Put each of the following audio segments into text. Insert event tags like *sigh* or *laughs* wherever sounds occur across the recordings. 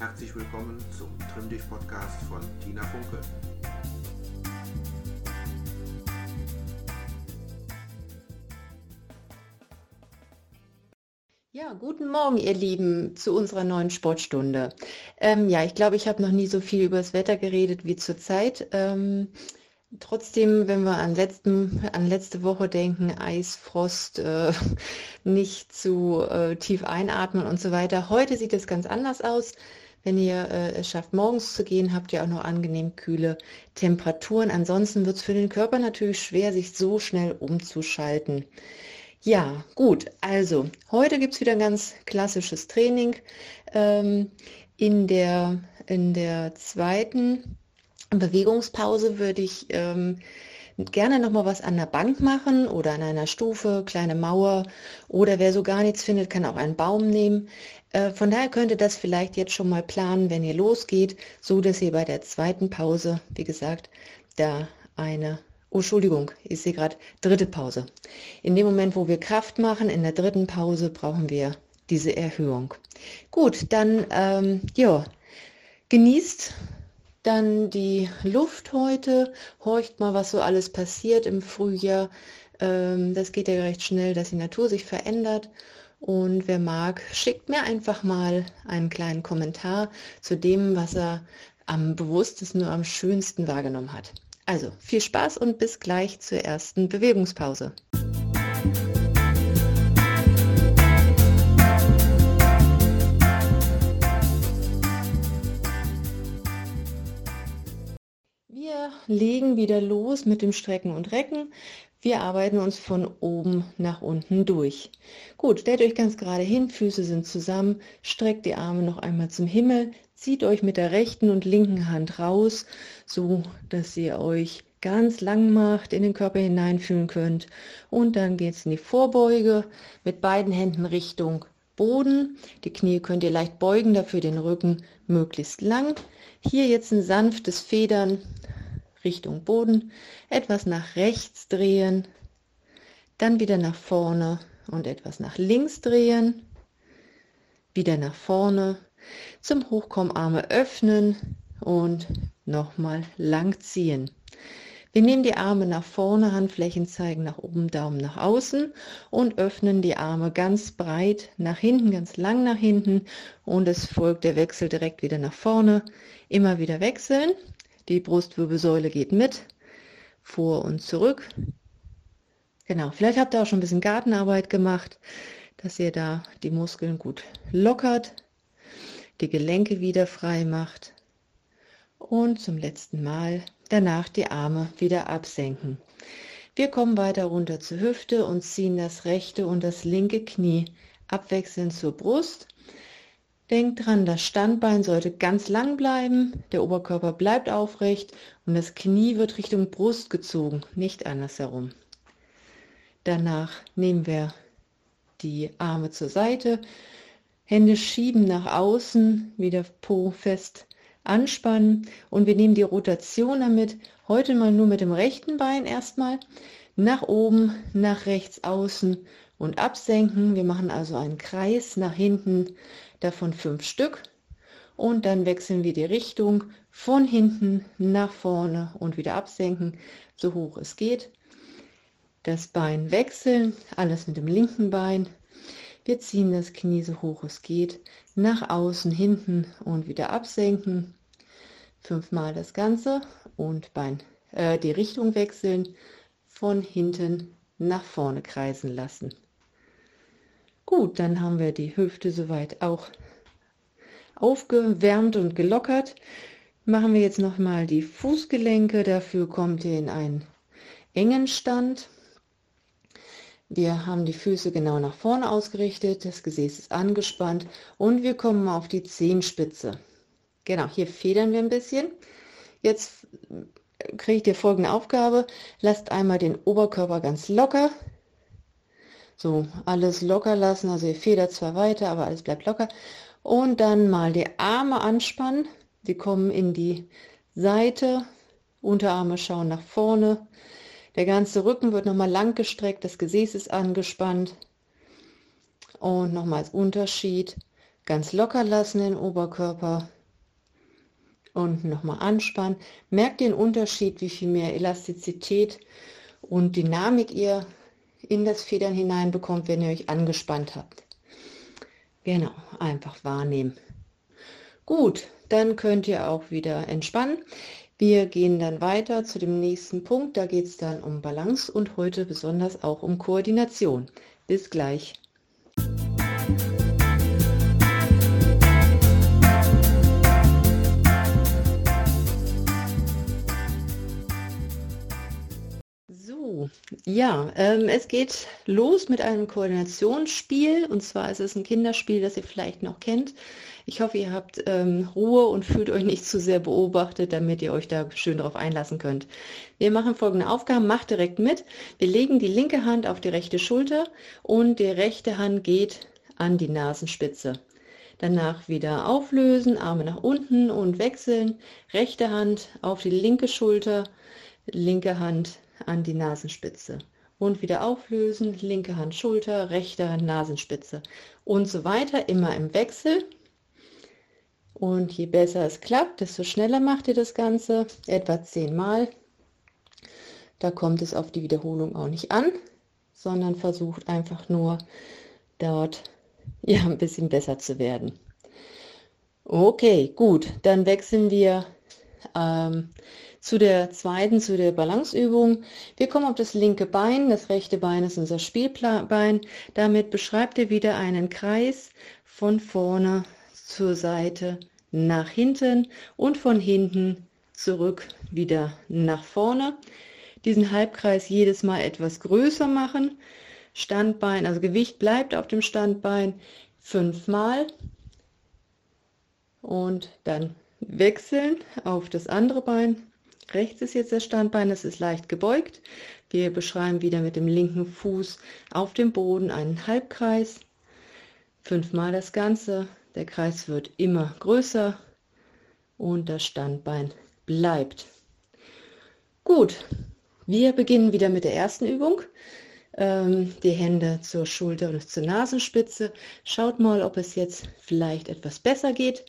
Herzlich willkommen zum Trimm dich Podcast von Tina Funke. Ja, guten Morgen, ihr Lieben, zu unserer neuen Sportstunde. Ähm, ja, ich glaube, ich habe noch nie so viel über das Wetter geredet wie zurzeit. Ähm, Trotzdem, wenn wir an, letzten, an letzte Woche denken, Eis, Frost, äh, *laughs* nicht zu äh, tief einatmen und so weiter. Heute sieht es ganz anders aus. Wenn ihr äh, es schafft, morgens zu gehen, habt ihr auch noch angenehm kühle Temperaturen. Ansonsten wird es für den Körper natürlich schwer, sich so schnell umzuschalten. Ja, gut. Also, heute gibt es wieder ein ganz klassisches Training. Ähm, in, der, in der zweiten Bewegungspause würde ich ähm, gerne noch mal was an der Bank machen oder an einer Stufe, kleine Mauer oder wer so gar nichts findet, kann auch einen Baum nehmen. Äh, von daher könnte das vielleicht jetzt schon mal planen, wenn ihr losgeht, so dass ihr bei der zweiten Pause, wie gesagt, da eine Oh, Entschuldigung, ich sehe gerade dritte Pause. In dem Moment, wo wir Kraft machen, in der dritten Pause brauchen wir diese Erhöhung. Gut, dann ähm, ja, genießt dann die Luft heute, horcht mal, was so alles passiert im Frühjahr. Ähm, das geht ja recht schnell, dass die Natur sich verändert. Und wer mag, schickt mir einfach mal einen kleinen Kommentar zu dem, was er am bewusstesten oder am schönsten wahrgenommen hat. Also viel Spaß und bis gleich zur ersten Bewegungspause. Wir legen wieder los mit dem Strecken und Recken. Wir arbeiten uns von oben nach unten durch. Gut, stellt euch ganz gerade hin, Füße sind zusammen, streckt die Arme noch einmal zum Himmel, zieht euch mit der rechten und linken Hand raus, so dass ihr euch ganz lang macht, in den Körper hineinfühlen könnt. Und dann geht es in die Vorbeuge mit beiden Händen Richtung Boden. Die Knie könnt ihr leicht beugen, dafür den Rücken möglichst lang. Hier jetzt ein sanftes Federn Richtung Boden, etwas nach rechts drehen, dann wieder nach vorne und etwas nach links drehen, wieder nach vorne, zum Hochkommen Arme öffnen und nochmal lang ziehen. Wir nehmen die Arme nach vorne, Handflächen zeigen nach oben, Daumen nach außen und öffnen die Arme ganz breit nach hinten, ganz lang nach hinten und es folgt der Wechsel direkt wieder nach vorne. Immer wieder wechseln. Die Brustwirbelsäule geht mit, vor und zurück. Genau, vielleicht habt ihr auch schon ein bisschen Gartenarbeit gemacht, dass ihr da die Muskeln gut lockert, die Gelenke wieder frei macht und zum letzten Mal danach die Arme wieder absenken. Wir kommen weiter runter zur Hüfte und ziehen das rechte und das linke Knie abwechselnd zur Brust. Denkt dran, das Standbein sollte ganz lang bleiben, der Oberkörper bleibt aufrecht und das Knie wird Richtung Brust gezogen, nicht andersherum. Danach nehmen wir die Arme zur Seite, Hände schieben nach außen, wieder Po fest anspannen und wir nehmen die Rotation damit, heute mal nur mit dem rechten Bein erstmal, nach oben, nach rechts außen und absenken. Wir machen also einen Kreis nach hinten, davon fünf Stück und dann wechseln wir die Richtung von hinten nach vorne und wieder absenken, so hoch es geht. Das Bein wechseln, alles mit dem linken Bein. Wir ziehen das Knie so hoch es geht, nach außen, hinten und wieder absenken. Fünfmal das Ganze und Bein, äh, die Richtung wechseln, von hinten nach vorne kreisen lassen. Gut, dann haben wir die Hüfte soweit auch aufgewärmt und gelockert. Machen wir jetzt noch mal die Fußgelenke. Dafür kommt ihr in einen engen Stand. Wir haben die Füße genau nach vorne ausgerichtet, das Gesäß ist angespannt und wir kommen auf die Zehenspitze. Genau, hier federn wir ein bisschen. Jetzt kriegt ihr folgende Aufgabe. Lasst einmal den Oberkörper ganz locker. So, alles locker lassen. Also ihr federt zwar weiter, aber alles bleibt locker. Und dann mal die Arme anspannen. Sie kommen in die Seite. Unterarme schauen nach vorne. Der ganze Rücken wird nochmal lang gestreckt, das Gesäß ist angespannt. Und nochmals Unterschied. ganz locker lassen den Oberkörper und nochmal anspannen. Merkt den Unterschied, wie viel mehr Elastizität und Dynamik ihr in das Federn hineinbekommt, wenn ihr euch angespannt habt. Genau, einfach wahrnehmen. Gut, dann könnt ihr auch wieder entspannen. Wir gehen dann weiter zu dem nächsten Punkt. Da geht es dann um Balance und heute besonders auch um Koordination. Bis gleich. Ja, ähm, es geht los mit einem Koordinationsspiel und zwar ist es ein Kinderspiel, das ihr vielleicht noch kennt. Ich hoffe, ihr habt ähm, Ruhe und *laughs* fühlt euch nicht zu sehr beobachtet, damit ihr euch da schön darauf einlassen könnt. Wir machen folgende Aufgaben, macht direkt mit. Wir legen die linke Hand auf die rechte Schulter und die rechte Hand geht an die Nasenspitze. Danach wieder auflösen, Arme nach unten und wechseln. Rechte Hand auf die linke Schulter, linke Hand an die Nasenspitze und wieder auflösen, linke Hand Schulter, rechte Hand Nasenspitze und so weiter, immer im Wechsel. Und je besser es klappt, desto schneller macht ihr das Ganze, etwa zehnmal. Da kommt es auf die Wiederholung auch nicht an, sondern versucht einfach nur dort ja ein bisschen besser zu werden. Okay, gut, dann wechseln wir ähm, zu der zweiten, zu der Balanceübung. Wir kommen auf das linke Bein. Das rechte Bein ist unser Spielbein. Damit beschreibt ihr wieder einen Kreis von vorne zur Seite nach hinten und von hinten zurück wieder nach vorne. Diesen Halbkreis jedes Mal etwas größer machen. Standbein, also Gewicht bleibt auf dem Standbein fünfmal und dann wechseln auf das andere Bein. Rechts ist jetzt das Standbein, es ist leicht gebeugt. Wir beschreiben wieder mit dem linken Fuß auf dem Boden einen Halbkreis. Fünfmal das Ganze. Der Kreis wird immer größer und das Standbein bleibt. Gut, wir beginnen wieder mit der ersten Übung. Ähm, die Hände zur Schulter und zur Nasenspitze. Schaut mal, ob es jetzt vielleicht etwas besser geht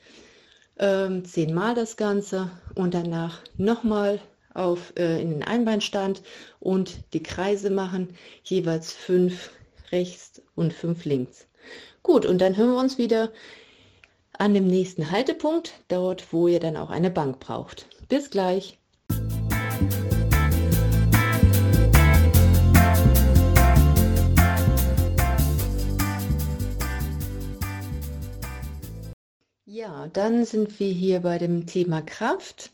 ähm, zehnmal das Ganze und danach nochmal auf, äh, in den Einbeinstand und die Kreise machen, jeweils fünf rechts und fünf links. Gut, und dann hören wir uns wieder an dem nächsten Haltepunkt, dort wo ihr dann auch eine Bank braucht. Bis gleich. Dann sind wir hier bei dem Thema Kraft.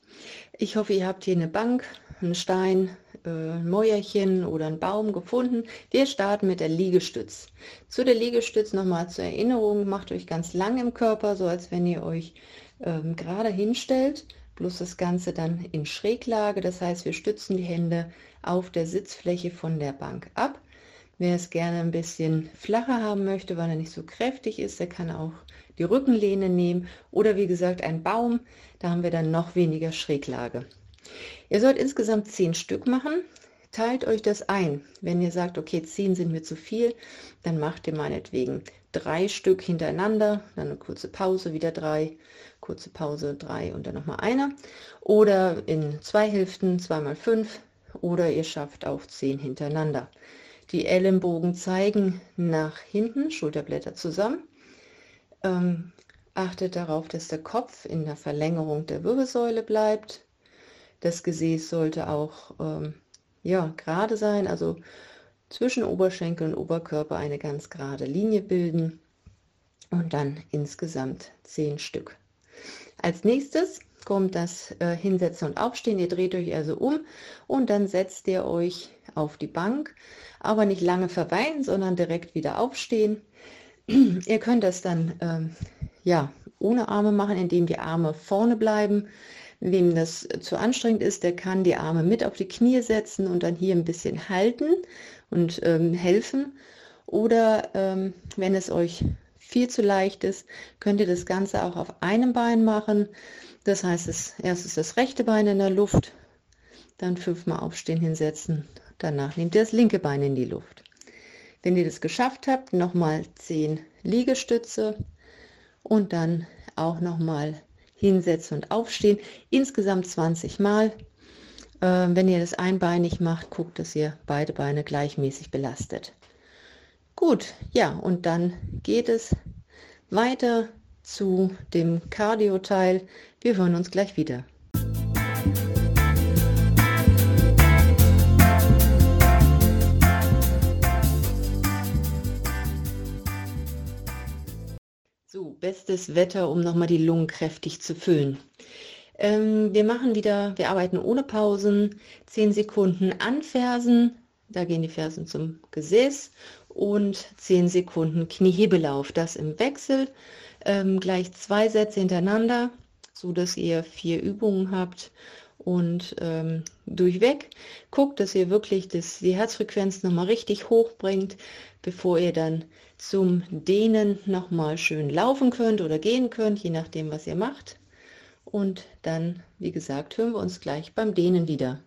Ich hoffe, ihr habt hier eine Bank, einen Stein, äh, ein Mäuerchen oder einen Baum gefunden. Wir starten mit der Liegestütz. Zu der Liegestütz nochmal zur Erinnerung, macht euch ganz lang im Körper, so als wenn ihr euch ähm, gerade hinstellt, bloß das Ganze dann in Schräglage. Das heißt, wir stützen die Hände auf der Sitzfläche von der Bank ab. Wer es gerne ein bisschen flacher haben möchte, weil er nicht so kräftig ist, der kann auch die Rückenlehne nehmen oder wie gesagt ein Baum, da haben wir dann noch weniger Schräglage. Ihr sollt insgesamt zehn Stück machen. Teilt euch das ein. Wenn ihr sagt, okay, zehn sind mir zu viel, dann macht ihr meinetwegen drei Stück hintereinander, dann eine kurze Pause, wieder drei, kurze Pause, drei und dann nochmal einer. Oder in zwei Hälften, zweimal fünf, oder ihr schafft auch zehn hintereinander. Die Ellenbogen zeigen nach hinten, Schulterblätter zusammen. Ähm, achtet darauf, dass der Kopf in der Verlängerung der Wirbelsäule bleibt. Das Gesäß sollte auch ähm, ja, gerade sein, also zwischen Oberschenkel und Oberkörper eine ganz gerade Linie bilden und dann insgesamt zehn Stück. Als nächstes kommt das äh, Hinsetzen und Aufstehen. Ihr dreht euch also um und dann setzt ihr euch auf die Bank, aber nicht lange verweilen, sondern direkt wieder aufstehen. *clears throat* Ihr könnt das dann ähm, ja, ohne Arme machen, indem die Arme vorne bleiben. Wem das zu anstrengend ist, der kann die Arme mit auf die Knie setzen und dann hier ein bisschen halten und ähm, helfen. Oder ähm, wenn es euch viel zu leicht ist, könnt ihr das Ganze auch auf einem Bein machen. Das heißt, es, erst ist das rechte Bein in der Luft, dann fünfmal aufstehen, hinsetzen. Danach nehmt ihr das linke Bein in die Luft. Wenn ihr das geschafft habt, nochmal 10 Liegestütze und dann auch noch mal hinsetzen und aufstehen. Insgesamt 20 Mal. Äh, wenn ihr das einbeinig macht, guckt, dass ihr beide Beine gleichmäßig belastet. Gut, ja, und dann geht es weiter zu dem Cardio-Teil. Wir hören uns gleich wieder. So, bestes Wetter, um nochmal die Lungen kräftig zu füllen. Ähm, wir machen wieder, wir arbeiten ohne Pausen, 10 Sekunden anfersen, da gehen die Fersen zum Gesäß und 10 Sekunden Kniehebelauf, das im Wechsel, ähm, gleich zwei Sätze hintereinander, so dass ihr vier Übungen habt und ähm, durchweg guckt, dass ihr wirklich das, die Herzfrequenz nochmal richtig hoch bringt, bevor ihr dann zum Dehnen nochmal schön laufen könnt oder gehen könnt, je nachdem, was ihr macht. Und dann, wie gesagt, hören wir uns gleich beim Dehnen wieder.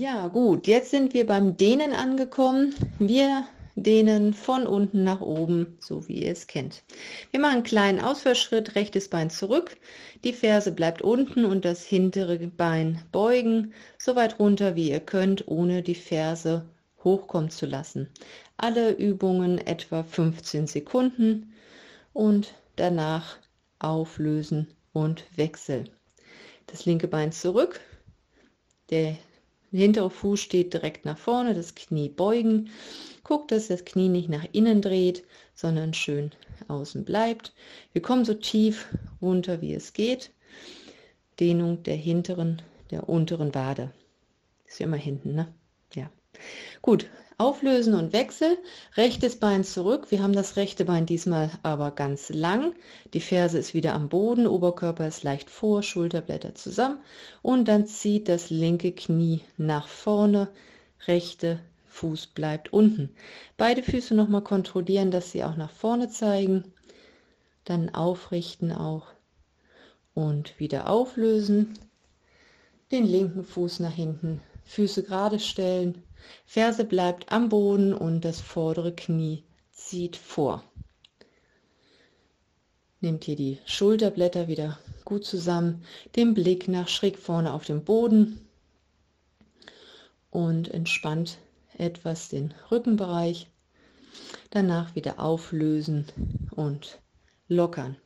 Ja, gut, jetzt sind wir beim Dehnen angekommen. Wir dehnen von unten nach oben, so wie ihr es kennt. Wir machen einen kleinen Ausfallschritt, rechtes Bein zurück, die Ferse bleibt unten und das hintere Bein beugen, so weit runter wie ihr könnt, ohne die Ferse hochkommen zu lassen. Alle Übungen etwa 15 Sekunden und danach auflösen und wechseln. Das linke Bein zurück, der hintere Fuß steht direkt nach vorne, das Knie beugen. Guckt, dass das Knie nicht nach innen dreht, sondern schön außen bleibt. Wir kommen so tief runter, wie es geht. Dehnung der hinteren, der unteren Wade. Ist ja immer hinten, ne? Ja. Gut, Auflösen und Wechsel. Rechtes Bein zurück. Wir haben das rechte Bein diesmal aber ganz lang. Die Ferse ist wieder am Boden, Oberkörper ist leicht vor, Schulterblätter zusammen. Und dann zieht das linke Knie nach vorne, rechte Fuß bleibt unten. Beide Füße nochmal kontrollieren, dass sie auch nach vorne zeigen. Dann aufrichten auch und wieder auflösen. Den linken Fuß nach hinten, Füße gerade stellen Ferse bleibt am Boden und das vordere Knie zieht vor. Nehmt hier die Schulterblätter wieder gut zusammen, den Blick nach schräg vorne auf den Boden und entspannt etwas den Rückenbereich. Danach wieder auflösen und lockern.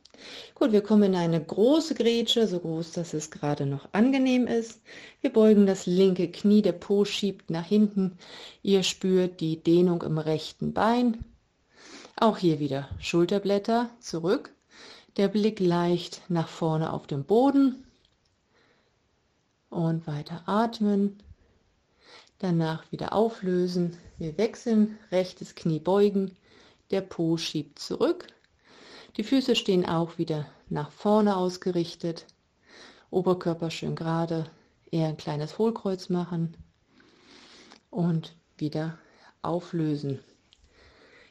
Gut, wir kommen in eine große Grätsche, so groß, dass es gerade noch angenehm ist. Wir beugen das linke Knie, der Po schiebt nach hinten. Ihr spürt die Dehnung im rechten Bein. Auch hier wieder Schulterblätter zurück. Der Blick leicht nach vorne auf den Boden. Und weiter atmen. Danach wieder auflösen. Wir wechseln, rechtes Knie beugen. Der Po schiebt zurück. Die Füße stehen auch wieder nach vorne ausgerichtet. Oberkörper schön gerade, eher ein kleines Hohlkreuz machen und wieder auflösen.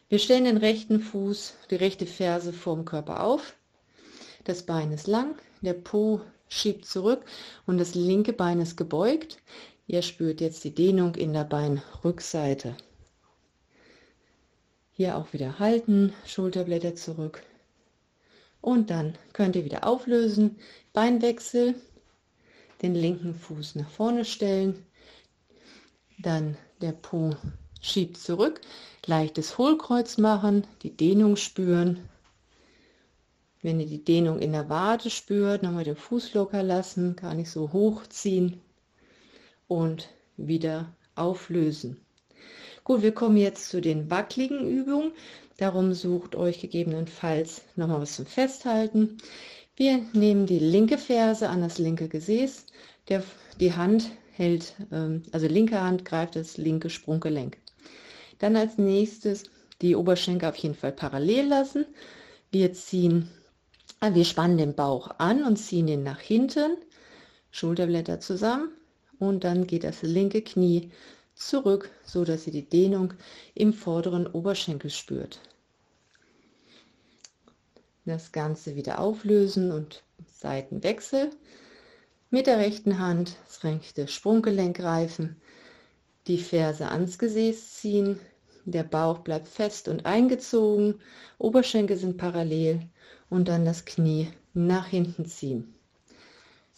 Wir stellen den rechten Fuß, die rechte Ferse vorm Körper auf. Das Bein ist lang, der Po schiebt zurück und das linke Bein ist gebeugt. Ihr spürt jetzt die Dehnung in der Beinrückseite. Hier auch wieder halten, Schulterblätter zurück, und dann könnt ihr wieder auflösen, Beinwechsel, den linken Fuß nach vorne stellen, dann der Po schiebt zurück, leichtes Hohlkreuz machen, die Dehnung spüren. Wenn ihr die Dehnung in der Wade spürt, nochmal den Fuß locker lassen, gar nicht so hoch ziehen und wieder auflösen. Gut, wir kommen jetzt zu den wackeligen Übungen. Darum sucht euch gegebenenfalls nochmal was zum Festhalten. Wir nehmen die linke Ferse an das linke Gesäß. Der, die Hand hält, ähm, also linke Hand greift das linke Sprunggelenk. Dann als nächstes die Oberschenkel auf jeden Fall parallel lassen. Wir ziehen, äh, wir spannen den Bauch an und ziehen den nach hinten. Schulterblätter zusammen und dann geht das linke Knie zurück, so dass ihr die Dehnung im vorderen Oberschenkel spürt. Das Ganze wieder auflösen und Seitenwechsel. Mit der rechten Hand das rechte Sprunggelenk greifen, die Ferse ans Gesäß ziehen, der Bauch bleibt fest und eingezogen, Oberschenkel sind parallel und dann das Knie nach hinten ziehen.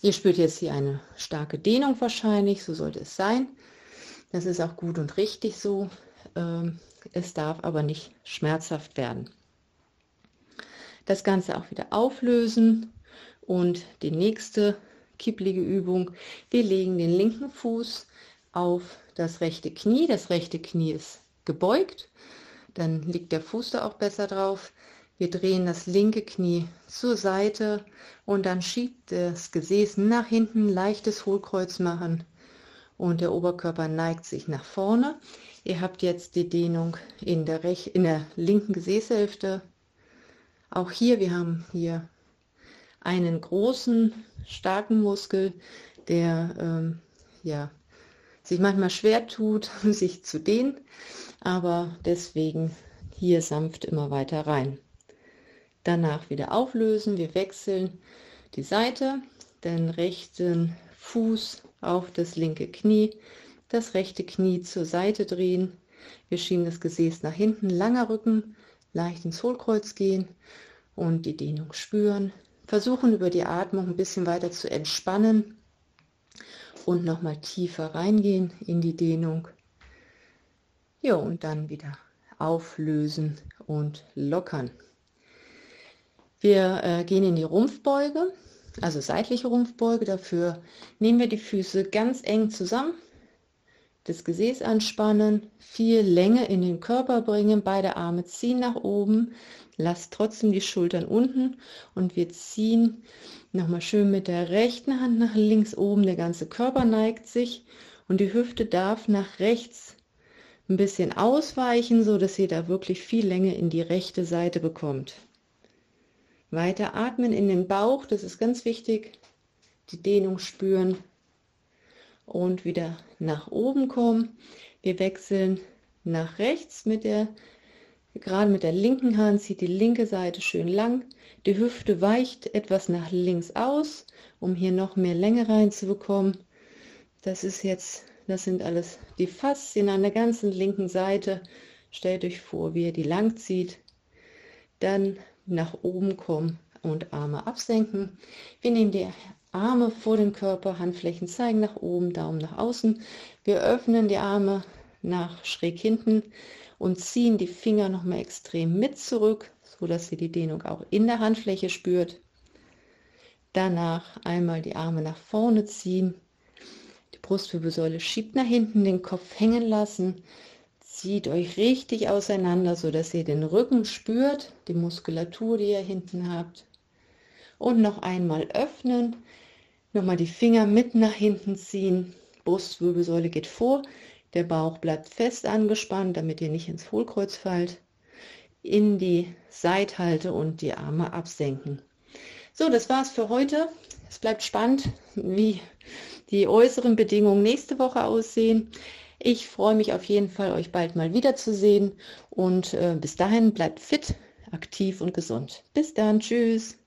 Ihr spürt jetzt hier eine starke Dehnung wahrscheinlich, so sollte es sein. Das ist auch gut und richtig so. Ähm, es darf aber nicht schmerzhaft werden. Das Ganze auch wieder auflösen und die nächste kipplige Übung. Wir legen den linken Fuß auf das rechte Knie. Das rechte Knie ist gebeugt. Dann liegt der Fuß da auch besser drauf. Wir drehen das linke Knie zur Seite und dann schiebt das Gesäß nach hinten, leichtes Hohlkreuz machen und der Oberkörper neigt sich nach vorne. Ihr habt jetzt die Dehnung in der, Rech in der linken Gesäßhälfte. Auch hier, wir haben hier einen großen, starken Muskel, der ähm, ja, sich manchmal schwer tut, *laughs* sich zu dehnen, aber deswegen hier sanft immer weiter rein. Danach wieder auflösen. Wir wechseln die Seite, den rechten Fuß auf das linke Knie, das rechte Knie zur Seite drehen. Wir schieben das Gesäß nach hinten, langer Rücken, leicht ins Hohlkreuz gehen und die Dehnung spüren. Versuchen über die Atmung ein bisschen weiter zu entspannen und nochmal tiefer reingehen in die Dehnung. Ja, und dann wieder auflösen und lockern. Wir äh, gehen in die Rumpfbeuge, also seitliche Rumpfbeuge. Dafür nehmen wir die Füße ganz eng zusammen, das Gesäß anspannen, viel Länge in den Körper bringen, beide Arme ziehen nach oben, lasst trotzdem die Schultern unten und wir ziehen nochmal schön mit der rechten Hand nach links oben, der ganze Körper neigt sich und die Hüfte darf nach rechts ein bisschen ausweichen, so dass ihr da wirklich viel Länge in die rechte Seite bekommt. Weiter atmen in den Bauch, das ist ganz wichtig. Die Dehnung spüren und wieder nach oben kommen. Wir wechseln nach rechts mit der, gerade mit der linken Hand zieht die linke Seite schön lang. Die Hüfte weicht etwas nach links aus, um hier noch mehr Länge reinzubekommen. Das ist jetzt, das sind alles die Faszien an der ganzen linken Seite. Stellt euch vor, wie ihr die lang zieht. Dann nach oben kommen und Arme absenken. Wir nehmen die Arme vor dem Körper, Handflächen zeigen nach oben, Daumen nach außen. Wir öffnen die Arme nach schräg hinten und ziehen die Finger noch mal extrem mit zurück, so dass ihr die Dehnung auch in der Handfläche spürt. Danach einmal die Arme nach vorne ziehen. Die Brustwirbelsäule schiebt nach hinten, den Kopf hängen lassen. Zieht euch richtig auseinander, so dass ihr den Rücken spürt, die Muskulatur, die ihr hinten habt. Und noch einmal öffnen, nochmal die Finger mit nach hinten ziehen. Brustwirbelsäule geht vor, der Bauch bleibt fest angespannt, damit ihr nicht ins Hohlkreuz fallt. In die Seithalte und die Arme absenken. So, das war's für heute. Es bleibt spannend, wie die äußeren Bedingungen nächste Woche aussehen. Ich freue mich auf jeden Fall, euch bald mal wiederzusehen und äh, bis dahin bleibt fit, aktiv und gesund. Bis dann, tschüss.